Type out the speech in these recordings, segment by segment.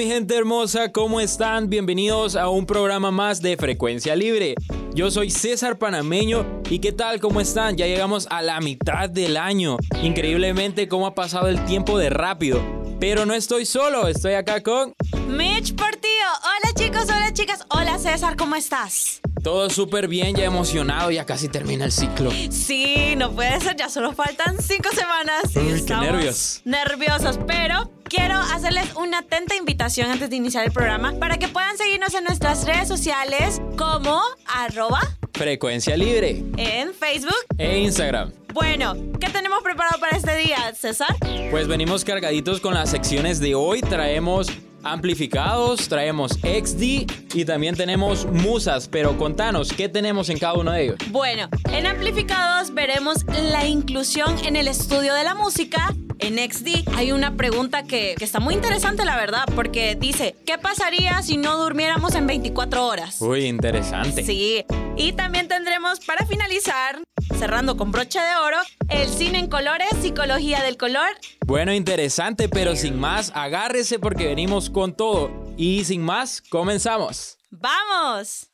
Mi gente hermosa, ¿cómo están? Bienvenidos a un programa más de Frecuencia Libre. Yo soy César Panameño y ¿qué tal? ¿Cómo están? Ya llegamos a la mitad del año. Increíblemente cómo ha pasado el tiempo de rápido. Pero no estoy solo, estoy acá con... Mitch Portillo. Hola chicos, hola chicas. Hola César, ¿cómo estás? Todo súper bien, ya emocionado, ya casi termina el ciclo. Sí, no puede ser, ya solo faltan cinco semanas. y Uy, qué estamos nervios. Nerviosos, pero quiero hacerles una atenta invitación antes de iniciar el programa para que puedan seguirnos en nuestras redes sociales como arroba Frecuencia Libre en Facebook. e Instagram. Bueno, ¿qué tenemos preparado para este día, César? Pues venimos cargaditos con las secciones de hoy. Traemos amplificados, traemos XD y también tenemos musas. Pero contanos, ¿qué tenemos en cada uno de ellos? Bueno, en amplificados veremos la inclusión en el estudio de la música. En XD hay una pregunta que, que está muy interesante, la verdad, porque dice, ¿qué pasaría si no durmiéramos en 24 horas? Uy, interesante. Sí, y también tendremos para finalizar, cerrando con broche de oro, el cine en colores, psicología del color. Bueno, interesante, pero sin más, agárrese porque venimos con todo. Y sin más, comenzamos. ¡Vamos!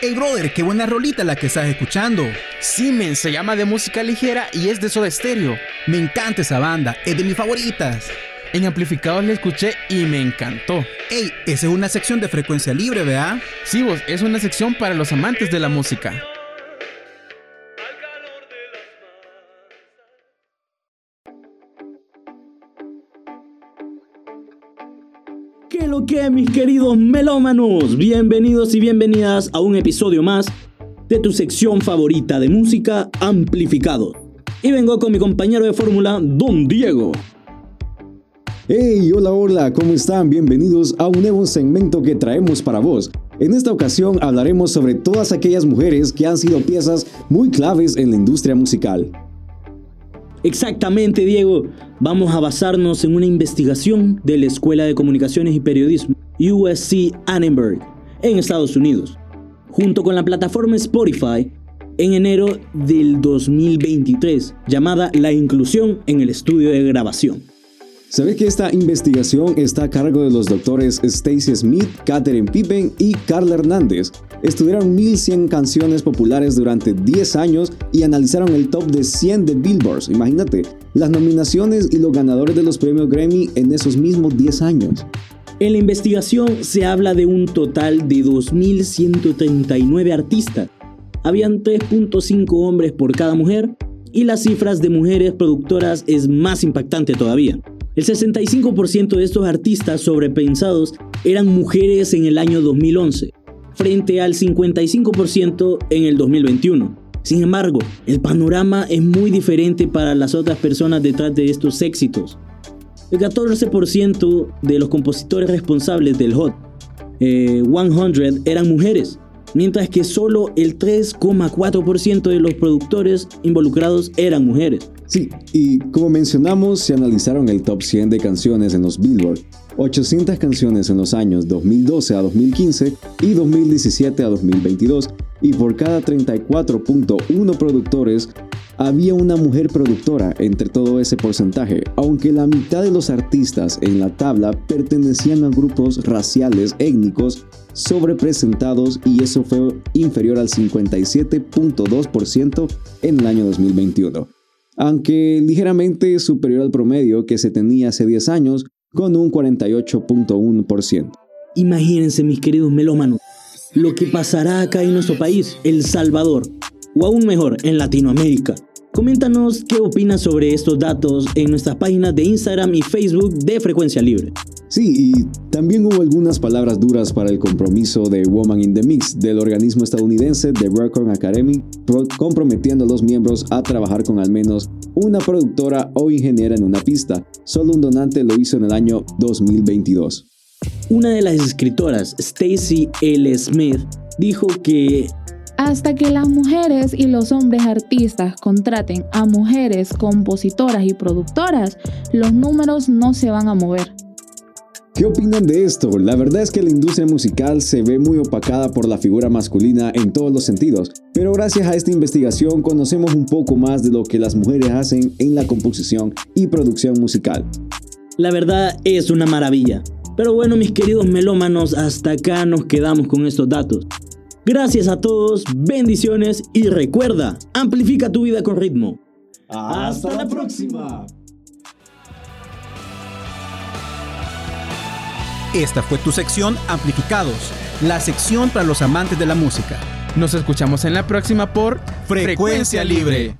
Hey brother, qué buena rolita la que estás escuchando. Siemens se llama de música ligera y es de Soda Stereo. Me encanta esa banda, es de mis favoritas. En amplificados la escuché y me encantó. Hey, esa es una sección de frecuencia libre, ¿verdad? Sí, vos, es una sección para los amantes de la música. ¿Qué lo que, mis queridos melómanos? Bienvenidos y bienvenidas a un episodio más de tu sección favorita de música amplificado. Y vengo con mi compañero de fórmula, Don Diego. Hey, hola, hola, ¿cómo están? Bienvenidos a un nuevo segmento que traemos para vos. En esta ocasión hablaremos sobre todas aquellas mujeres que han sido piezas muy claves en la industria musical. Exactamente, Diego. Vamos a basarnos en una investigación de la Escuela de Comunicaciones y Periodismo USC Annenberg en Estados Unidos, junto con la plataforma Spotify en enero del 2023, llamada La inclusión en el estudio de grabación. Sabes que esta investigación está a cargo de los doctores Stacy Smith, Catherine Pippen y Carla Hernández. Estudiaron 1100 canciones populares durante 10 años y analizaron el top de 100 de Billboard. Imagínate, las nominaciones y los ganadores de los premios Grammy en esos mismos 10 años. En la investigación se habla de un total de 2.139 artistas. Habían 3.5 hombres por cada mujer y las cifras de mujeres productoras es más impactante todavía. El 65% de estos artistas sobrepensados eran mujeres en el año 2011, frente al 55% en el 2021. Sin embargo, el panorama es muy diferente para las otras personas detrás de estos éxitos. El 14% de los compositores responsables del Hot eh, 100 eran mujeres, mientras que solo el 3,4% de los productores involucrados eran mujeres. Sí, y como mencionamos, se analizaron el top 100 de canciones en los Billboard, 800 canciones en los años 2012 a 2015 y 2017 a 2022, y por cada 34.1 productores había una mujer productora entre todo ese porcentaje, aunque la mitad de los artistas en la tabla pertenecían a grupos raciales étnicos sobrepresentados y eso fue inferior al 57.2% en el año 2021 aunque ligeramente superior al promedio que se tenía hace 10 años con un 48.1%. Imagínense, mis queridos melómanos, lo que pasará acá en nuestro país, El Salvador, o aún mejor, en Latinoamérica. Coméntanos qué opinas sobre estos datos en nuestras páginas de Instagram y Facebook de Frecuencia Libre. Sí, y también hubo algunas palabras duras para el compromiso de Woman in the Mix del organismo estadounidense The Record Academy, comprometiendo a los miembros a trabajar con al menos una productora o ingeniera en una pista. Solo un donante lo hizo en el año 2022. Una de las escritoras, Stacy L. Smith, dijo que hasta que las mujeres y los hombres artistas contraten a mujeres compositoras y productoras, los números no se van a mover. ¿Qué opinan de esto? La verdad es que la industria musical se ve muy opacada por la figura masculina en todos los sentidos, pero gracias a esta investigación conocemos un poco más de lo que las mujeres hacen en la composición y producción musical. La verdad es una maravilla. Pero bueno, mis queridos melómanos, hasta acá nos quedamos con estos datos. Gracias a todos, bendiciones y recuerda, amplifica tu vida con ritmo. Hasta la próxima. Esta fue tu sección Amplificados, la sección para los amantes de la música. Nos escuchamos en la próxima por Frecuencia Libre.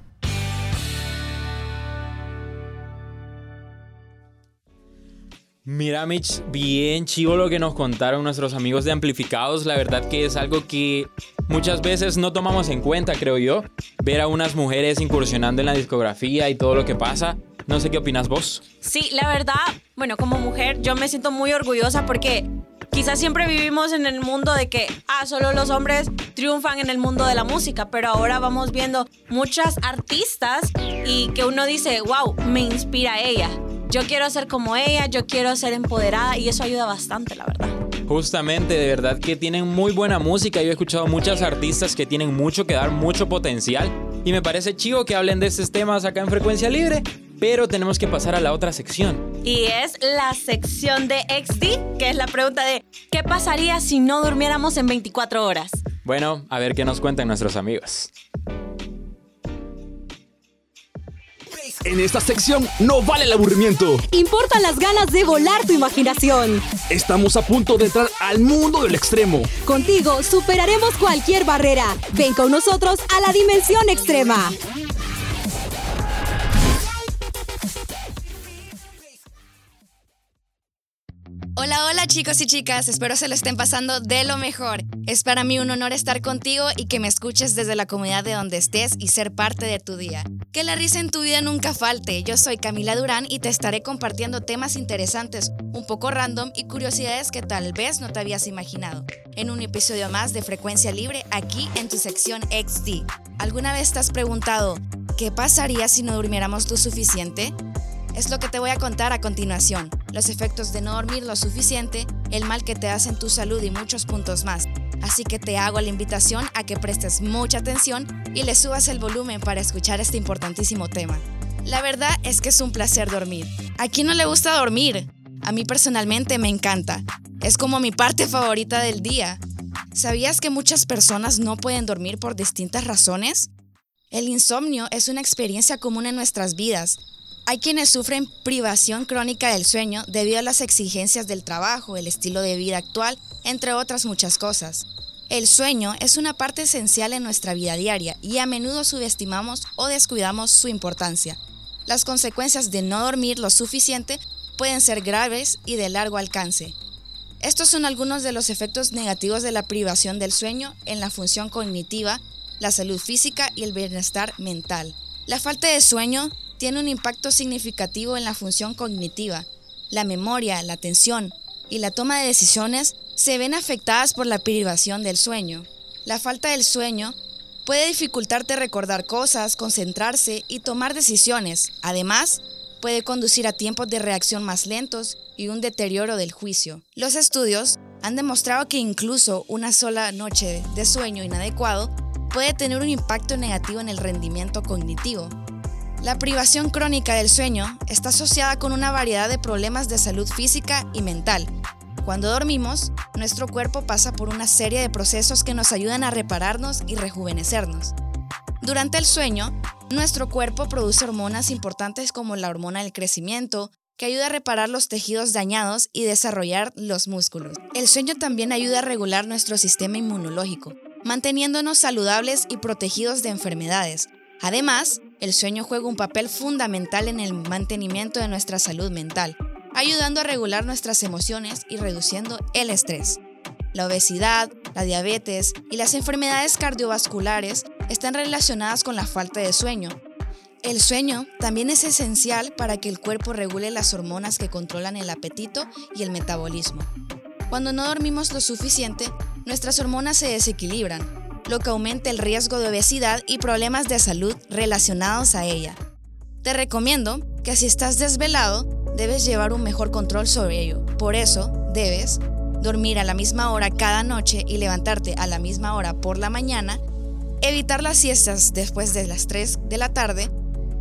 Mira, Mitch, bien chivo lo que nos contaron nuestros amigos de Amplificados. La verdad que es algo que muchas veces no tomamos en cuenta, creo yo. Ver a unas mujeres incursionando en la discografía y todo lo que pasa. No sé qué opinas vos. Sí, la verdad, bueno, como mujer yo me siento muy orgullosa porque quizás siempre vivimos en el mundo de que, ah, solo los hombres triunfan en el mundo de la música, pero ahora vamos viendo muchas artistas y que uno dice, wow, me inspira ella. Yo quiero ser como ella, yo quiero ser empoderada y eso ayuda bastante, la verdad. Justamente, de verdad que tienen muy buena música. Yo he escuchado muchas artistas que tienen mucho que dar, mucho potencial. Y me parece chivo que hablen de estos temas acá en Frecuencia Libre pero tenemos que pasar a la otra sección. Y es la sección de XD, que es la pregunta de ¿qué pasaría si no durmiéramos en 24 horas? Bueno, a ver qué nos cuentan nuestros amigos. En esta sección no vale el aburrimiento. Importan las ganas de volar tu imaginación. Estamos a punto de entrar al mundo del extremo. Contigo superaremos cualquier barrera. Ven con nosotros a la dimensión extrema. Hola, hola chicos y chicas, espero se lo estén pasando de lo mejor. Es para mí un honor estar contigo y que me escuches desde la comunidad de donde estés y ser parte de tu día. Que la risa en tu vida nunca falte. Yo soy Camila Durán y te estaré compartiendo temas interesantes, un poco random y curiosidades que tal vez no te habías imaginado. En un episodio más de Frecuencia Libre aquí en tu sección XD. ¿Alguna vez te has preguntado, ¿qué pasaría si no durmiéramos lo suficiente? Es lo que te voy a contar a continuación, los efectos de no dormir lo suficiente, el mal que te hace en tu salud y muchos puntos más. Así que te hago la invitación a que prestes mucha atención y le subas el volumen para escuchar este importantísimo tema. La verdad es que es un placer dormir. ¿A quién no le gusta dormir? A mí personalmente me encanta. Es como mi parte favorita del día. ¿Sabías que muchas personas no pueden dormir por distintas razones? El insomnio es una experiencia común en nuestras vidas hay quienes sufren privación crónica del sueño debido a las exigencias del trabajo, el estilo de vida actual, entre otras muchas cosas. El sueño es una parte esencial en nuestra vida diaria y a menudo subestimamos o descuidamos su importancia. Las consecuencias de no dormir lo suficiente pueden ser graves y de largo alcance. Estos son algunos de los efectos negativos de la privación del sueño en la función cognitiva, la salud física y el bienestar mental. La falta de sueño tiene un impacto significativo en la función cognitiva. La memoria, la atención y la toma de decisiones se ven afectadas por la privación del sueño. La falta del sueño puede dificultarte recordar cosas, concentrarse y tomar decisiones. Además, puede conducir a tiempos de reacción más lentos y un deterioro del juicio. Los estudios han demostrado que incluso una sola noche de sueño inadecuado puede tener un impacto negativo en el rendimiento cognitivo. La privación crónica del sueño está asociada con una variedad de problemas de salud física y mental. Cuando dormimos, nuestro cuerpo pasa por una serie de procesos que nos ayudan a repararnos y rejuvenecernos. Durante el sueño, nuestro cuerpo produce hormonas importantes como la hormona del crecimiento, que ayuda a reparar los tejidos dañados y desarrollar los músculos. El sueño también ayuda a regular nuestro sistema inmunológico, manteniéndonos saludables y protegidos de enfermedades. Además, el sueño juega un papel fundamental en el mantenimiento de nuestra salud mental. ayudando a regular nuestras emociones y reduciendo el estrés. La obesidad, la diabetes y las enfermedades cardiovasculares están relacionadas con la falta de sueño. El sueño también es esencial para que el cuerpo regule las hormonas que controlan el apetito y el metabolismo. Cuando no dormimos lo suficiente, nuestras hormonas se desequilibran, lo que aumenta el riesgo de obesidad y problemas de salud relacionados a ella. Te recomiendo que si estás desvelado, debes llevar un mejor control sobre ello. Por eso, debes dormir a la misma hora cada noche y levantarte a la misma hora por la mañana, evitar las siestas después de las 3 de la tarde,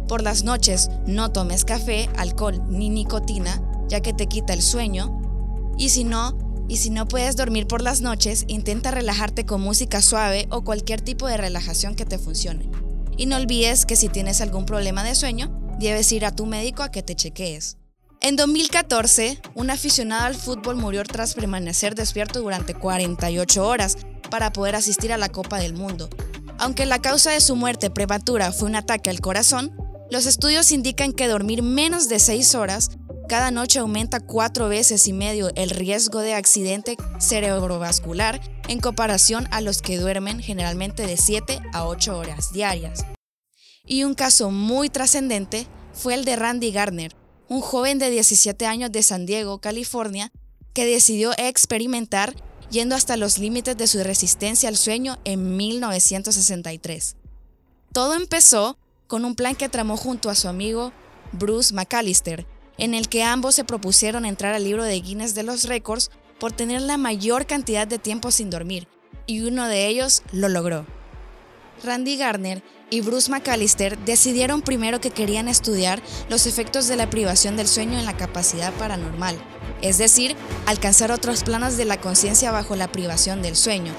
por las noches no tomes café, alcohol ni nicotina, ya que te quita el sueño, y si no, y si no puedes dormir por las noches, intenta relajarte con música suave o cualquier tipo de relajación que te funcione. Y no olvides que si tienes algún problema de sueño, debes ir a tu médico a que te chequees. En 2014, un aficionado al fútbol murió tras permanecer despierto durante 48 horas para poder asistir a la Copa del Mundo. Aunque la causa de su muerte prematura fue un ataque al corazón, los estudios indican que dormir menos de 6 horas cada noche aumenta cuatro veces y medio el riesgo de accidente cerebrovascular en comparación a los que duermen generalmente de 7 a 8 horas diarias. Y un caso muy trascendente fue el de Randy Gardner, un joven de 17 años de San Diego, California, que decidió experimentar yendo hasta los límites de su resistencia al sueño en 1963. Todo empezó con un plan que tramó junto a su amigo Bruce McAllister, en el que ambos se propusieron entrar al libro de Guinness de los récords por tener la mayor cantidad de tiempo sin dormir, y uno de ellos lo logró. Randy Gardner y Bruce McAllister decidieron primero que querían estudiar los efectos de la privación del sueño en la capacidad paranormal, es decir, alcanzar otros planos de la conciencia bajo la privación del sueño.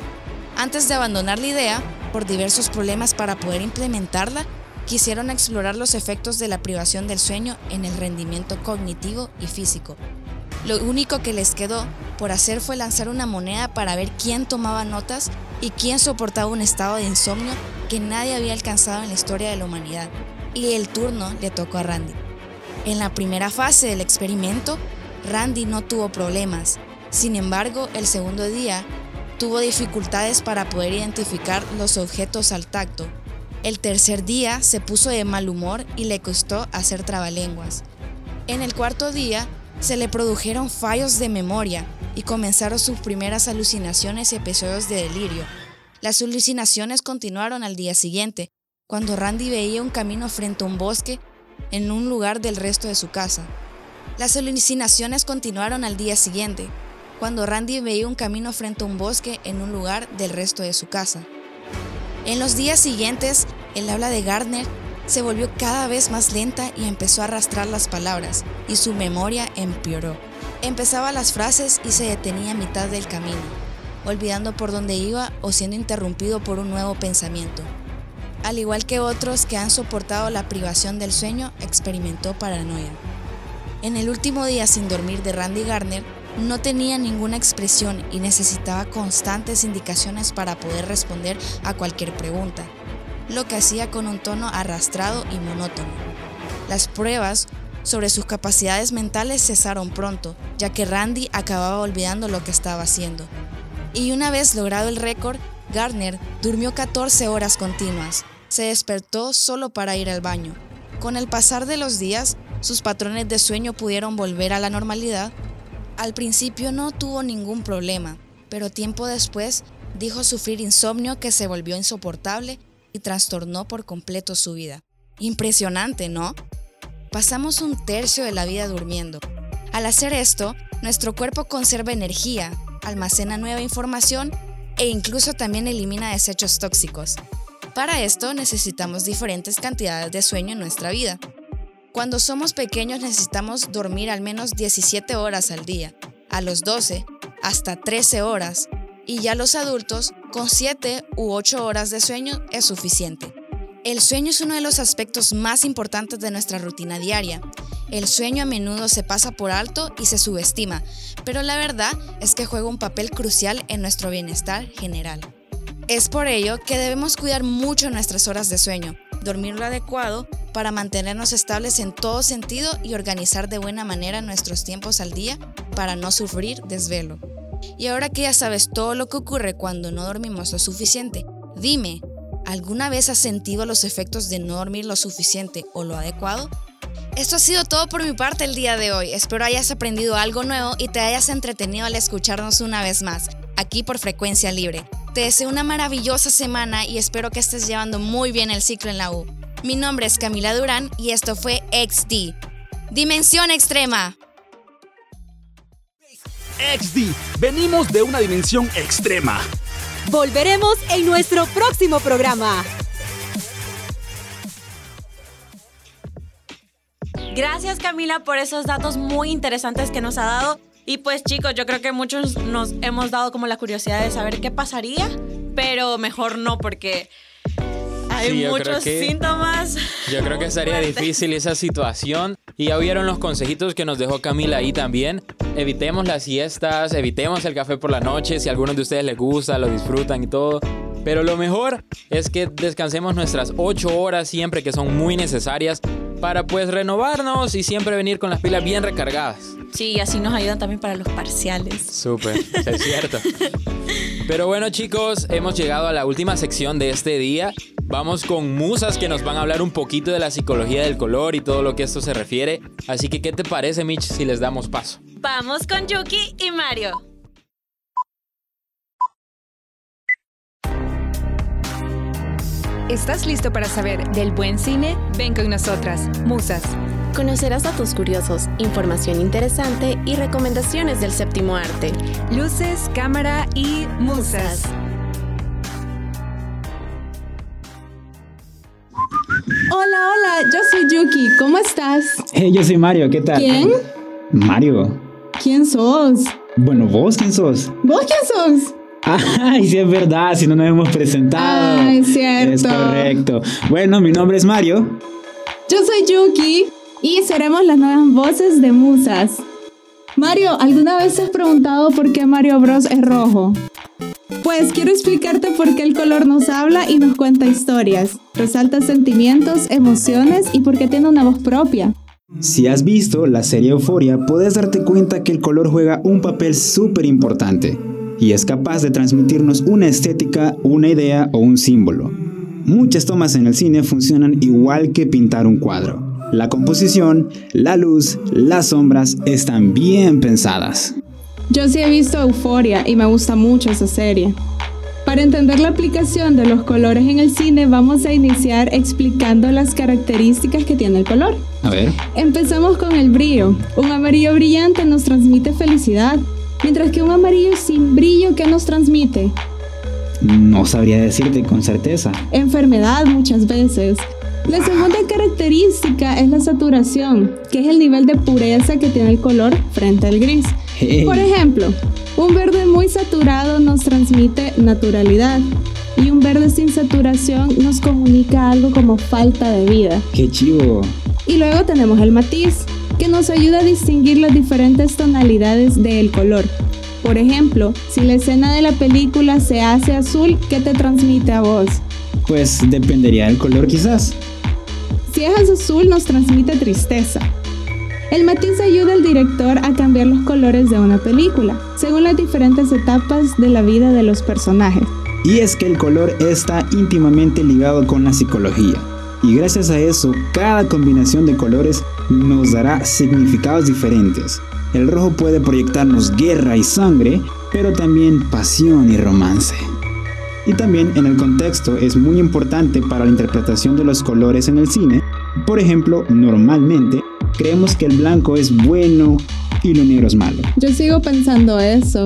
Antes de abandonar la idea, por diversos problemas para poder implementarla, quisieron explorar los efectos de la privación del sueño en el rendimiento cognitivo y físico. Lo único que les quedó por hacer fue lanzar una moneda para ver quién tomaba notas y quién soportaba un estado de insomnio que nadie había alcanzado en la historia de la humanidad. Y el turno le tocó a Randy. En la primera fase del experimento, Randy no tuvo problemas. Sin embargo, el segundo día tuvo dificultades para poder identificar los objetos al tacto. El tercer día se puso de mal humor y le costó hacer trabalenguas. En el cuarto día se le produjeron fallos de memoria y comenzaron sus primeras alucinaciones y episodios de delirio. Las alucinaciones continuaron al día siguiente, cuando Randy veía un camino frente a un bosque en un lugar del resto de su casa. Las alucinaciones continuaron al día siguiente, cuando Randy veía un camino frente a un bosque en un lugar del resto de su casa. En los días siguientes, el habla de Gardner se volvió cada vez más lenta y empezó a arrastrar las palabras, y su memoria empeoró. Empezaba las frases y se detenía a mitad del camino, olvidando por dónde iba o siendo interrumpido por un nuevo pensamiento. Al igual que otros que han soportado la privación del sueño, experimentó paranoia. En el último día sin dormir de Randy Gardner, no tenía ninguna expresión y necesitaba constantes indicaciones para poder responder a cualquier pregunta lo que hacía con un tono arrastrado y monótono. Las pruebas sobre sus capacidades mentales cesaron pronto, ya que Randy acababa olvidando lo que estaba haciendo. Y una vez logrado el récord, Gardner durmió 14 horas continuas. Se despertó solo para ir al baño. Con el pasar de los días, sus patrones de sueño pudieron volver a la normalidad. Al principio no tuvo ningún problema, pero tiempo después dijo sufrir insomnio que se volvió insoportable y trastornó por completo su vida. Impresionante, ¿no? Pasamos un tercio de la vida durmiendo. Al hacer esto, nuestro cuerpo conserva energía, almacena nueva información e incluso también elimina desechos tóxicos. Para esto necesitamos diferentes cantidades de sueño en nuestra vida. Cuando somos pequeños necesitamos dormir al menos 17 horas al día, a los 12 hasta 13 horas, y ya los adultos con 7 u 8 horas de sueño es suficiente. El sueño es uno de los aspectos más importantes de nuestra rutina diaria. El sueño a menudo se pasa por alto y se subestima, pero la verdad es que juega un papel crucial en nuestro bienestar general. Es por ello que debemos cuidar mucho nuestras horas de sueño, dormir lo adecuado para mantenernos estables en todo sentido y organizar de buena manera nuestros tiempos al día para no sufrir desvelo. Y ahora que ya sabes todo lo que ocurre cuando no dormimos lo suficiente, dime, ¿alguna vez has sentido los efectos de no dormir lo suficiente o lo adecuado? Esto ha sido todo por mi parte el día de hoy. Espero hayas aprendido algo nuevo y te hayas entretenido al escucharnos una vez más, aquí por Frecuencia Libre. Te deseo una maravillosa semana y espero que estés llevando muy bien el ciclo en la U. Mi nombre es Camila Durán y esto fue XD. Dimensión Extrema. XD, venimos de una dimensión extrema. Volveremos en nuestro próximo programa. Gracias Camila por esos datos muy interesantes que nos ha dado. Y pues chicos, yo creo que muchos nos hemos dado como la curiosidad de saber qué pasaría, pero mejor no porque hay Sí, muchos que- síntomas. Yo creo que estaría difícil esa situación. Y ya vieron los consejitos que nos dejó Camila ahí también. Evitemos las siestas, evitemos el café por la noche. Si a algunos de ustedes les gusta, lo disfrutan y todo. Pero lo mejor es que descansemos nuestras 8 horas siempre que son muy necesarias para pues renovarnos y siempre venir con las pilas bien recargadas. Sí, así nos ayudan también para los parciales. Súper, es cierto. Pero bueno chicos, hemos llegado a la última sección de este día. Vamos con musas que nos van a hablar un poquito de la psicología del color y todo lo que esto se refiere. Así que, ¿qué te parece, Mitch, si les damos paso? Vamos con Yuki y Mario. ¿Estás listo para saber del buen cine? Ven con nosotras, Musas. Conocerás datos curiosos, información interesante y recomendaciones del séptimo arte. Luces, cámara y musas. Hola, hola, yo soy Yuki, ¿cómo estás? Hey, yo soy Mario, ¿qué tal? ¿Quién? Mario. ¿Quién sos? Bueno, ¿vos quién sos? ¿Vos quién sos? Ay, sí es verdad, si no nos hemos presentado. Es cierto. Es correcto. Bueno, mi nombre es Mario. Yo soy Yuki y seremos las nuevas voces de Musas. Mario, ¿alguna vez te has preguntado por qué Mario Bros es rojo? Pues quiero explicarte por qué el color nos habla y nos cuenta historias, resalta sentimientos, emociones y por qué tiene una voz propia. Si has visto la serie Euforia, puedes darte cuenta que el color juega un papel súper importante y es capaz de transmitirnos una estética, una idea o un símbolo. Muchas tomas en el cine funcionan igual que pintar un cuadro. La composición, la luz, las sombras están bien pensadas. Yo sí he visto Euforia y me gusta mucho esa serie. Para entender la aplicación de los colores en el cine, vamos a iniciar explicando las características que tiene el color. A ver. Empezamos con el brillo. Un amarillo brillante nos transmite felicidad, mientras que un amarillo sin brillo, ¿qué nos transmite? No sabría decirte con certeza. Enfermedad muchas veces. La segunda característica es la saturación, que es el nivel de pureza que tiene el color frente al gris. Hey. Por ejemplo, un verde muy saturado nos transmite naturalidad y un verde sin saturación nos comunica algo como falta de vida. ¡Qué chivo! Y luego tenemos el matiz, que nos ayuda a distinguir las diferentes tonalidades del color. Por ejemplo, si la escena de la película se hace azul, ¿qué te transmite a vos? Pues dependería del color quizás. Si es azul nos transmite tristeza. El matiz ayuda al director a cambiar los colores de una película, según las diferentes etapas de la vida de los personajes. Y es que el color está íntimamente ligado con la psicología. Y gracias a eso, cada combinación de colores nos dará significados diferentes. El rojo puede proyectarnos guerra y sangre, pero también pasión y romance. Y también en el contexto es muy importante para la interpretación de los colores en el cine. Por ejemplo, normalmente creemos que el blanco es bueno y lo negro es malo. Yo sigo pensando eso.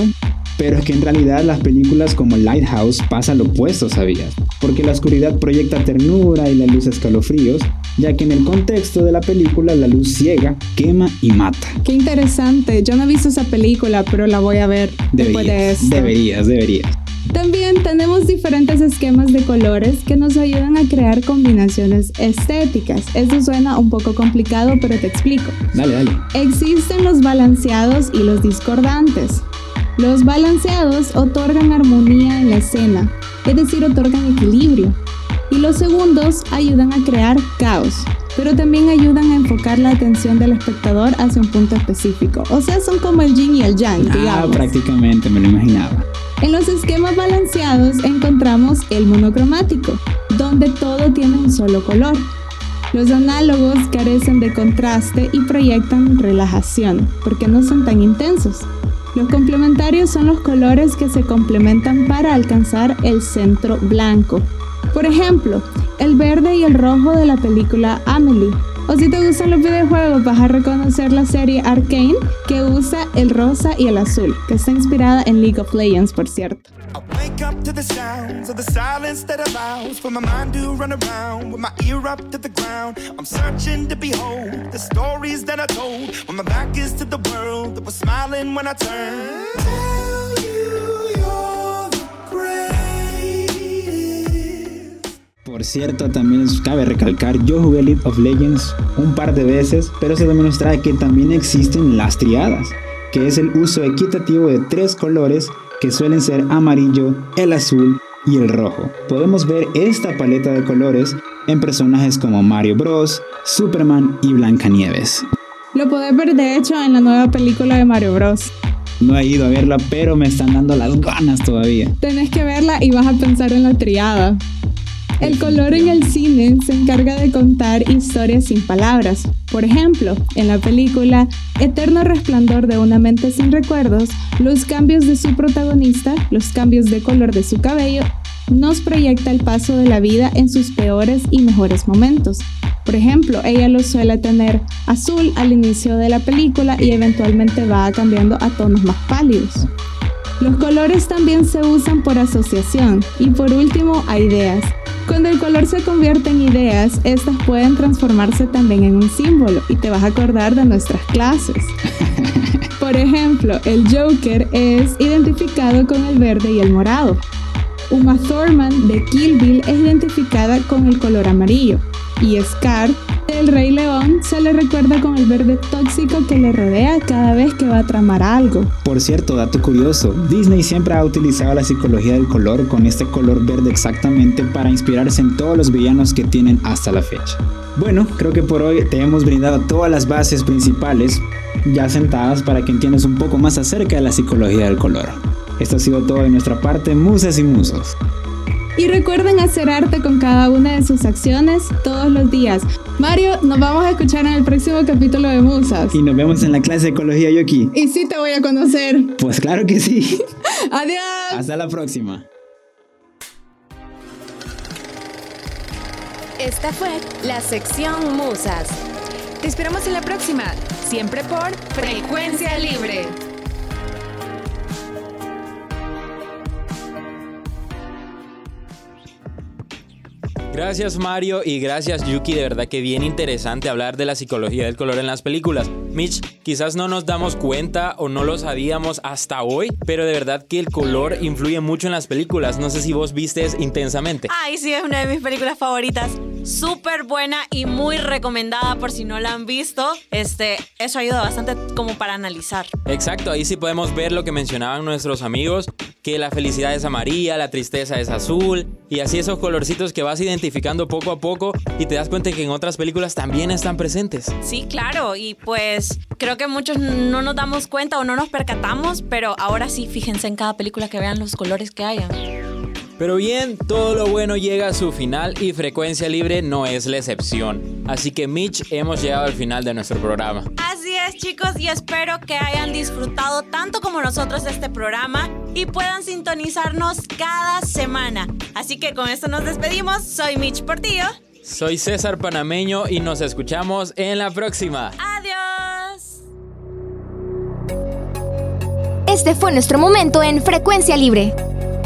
Pero es que en realidad las películas como Lighthouse pasa lo opuesto, ¿sabías? Porque la oscuridad proyecta ternura y la luz escalofríos, ya que en el contexto de la película la luz ciega, quema y mata. Qué interesante. Yo no he visto esa película, pero la voy a ver después de Deberías, esto. deberías, deberías. También tenemos diferentes esquemas de colores que nos ayudan a crear combinaciones estéticas. Esto suena un poco complicado, pero te explico. Dale, dale. Existen los balanceados y los discordantes. Los balanceados otorgan armonía en la escena, es decir, otorgan equilibrio. Y los segundos ayudan a crear caos, pero también ayudan a enfocar la atención del espectador hacia un punto específico. O sea, son como el yin y el yang, Ah, digamos. prácticamente me lo imaginaba. En los esquemas balanceados encontramos el monocromático, donde todo tiene un solo color. Los análogos carecen de contraste y proyectan relajación, porque no son tan intensos. Los complementarios son los colores que se complementan para alcanzar el centro blanco. Por ejemplo, el verde y el rojo de la película Amelie. O si te gustan los videojuegos, vas a reconocer la serie Arcane que usa el rosa y el azul, que está inspirada en League of Legends, por cierto. Por cierto, también cabe recalcar, yo jugué League of Legends un par de veces, pero eso también nos trae que también existen las triadas, que es el uso equitativo de tres colores que suelen ser amarillo, el azul y el rojo. Podemos ver esta paleta de colores en personajes como Mario Bros, Superman y Blancanieves. Lo podés ver de hecho en la nueva película de Mario Bros. No he ido a verla, pero me están dando las ganas todavía. Tenés que verla y vas a pensar en la triada. El color en el cine se encarga de contar historias sin palabras. Por ejemplo, en la película Eterno Resplandor de una mente sin recuerdos, los cambios de su protagonista, los cambios de color de su cabello, nos proyecta el paso de la vida en sus peores y mejores momentos. Por ejemplo, ella lo suele tener azul al inicio de la película y eventualmente va cambiando a tonos más pálidos. Los colores también se usan por asociación y por último a ideas. Cuando el color se convierte en ideas, estas pueden transformarse también en un símbolo y te vas a acordar de nuestras clases. Por ejemplo, el Joker es identificado con el verde y el morado. Uma Thurman de Kill Bill es identificada con el color amarillo y Scar del Rey León se le recuerda con el verde tóxico que le rodea cada vez que va a tramar algo. Por cierto, dato curioso, Disney siempre ha utilizado la psicología del color con este color verde exactamente para inspirarse en todos los villanos que tienen hasta la fecha. Bueno, creo que por hoy te hemos brindado todas las bases principales ya sentadas para que entiendas un poco más acerca de la psicología del color. Esto ha sido todo de nuestra parte, musas y musos. Y recuerden hacer arte con cada una de sus acciones todos los días. Mario, nos vamos a escuchar en el próximo capítulo de Musas. Y nos vemos en la clase de ecología Yoki. Y sí te voy a conocer. Pues claro que sí. Adiós. Hasta la próxima. Esta fue la sección Musas. Te esperamos en la próxima, siempre por Frecuencia Libre. Gracias Mario y gracias Yuki, de verdad que bien interesante hablar de la psicología del color en las películas. Mitch, quizás no nos damos cuenta o no lo sabíamos hasta hoy, pero de verdad que el color influye mucho en las películas. No sé si vos vistes intensamente. Ay, sí, es una de mis películas favoritas. Súper buena y muy recomendada por si no la han visto. Este, eso ayuda bastante como para analizar. Exacto, ahí sí podemos ver lo que mencionaban nuestros amigos, que la felicidad es amarilla, la tristeza es azul, y así esos colorcitos que vas identificando poco a poco y te das cuenta que en otras películas también están presentes. Sí, claro, y pues creo que muchos no nos damos cuenta o no nos percatamos, pero ahora sí, fíjense en cada película que vean los colores que hayan. Pero bien, todo lo bueno llega a su final y Frecuencia Libre no es la excepción. Así que Mitch, hemos llegado al final de nuestro programa. Así es chicos y espero que hayan disfrutado tanto como nosotros de este programa y puedan sintonizarnos cada semana. Así que con esto nos despedimos. Soy Mitch Portillo. Soy César Panameño y nos escuchamos en la próxima. Adiós. Este fue nuestro momento en Frecuencia Libre.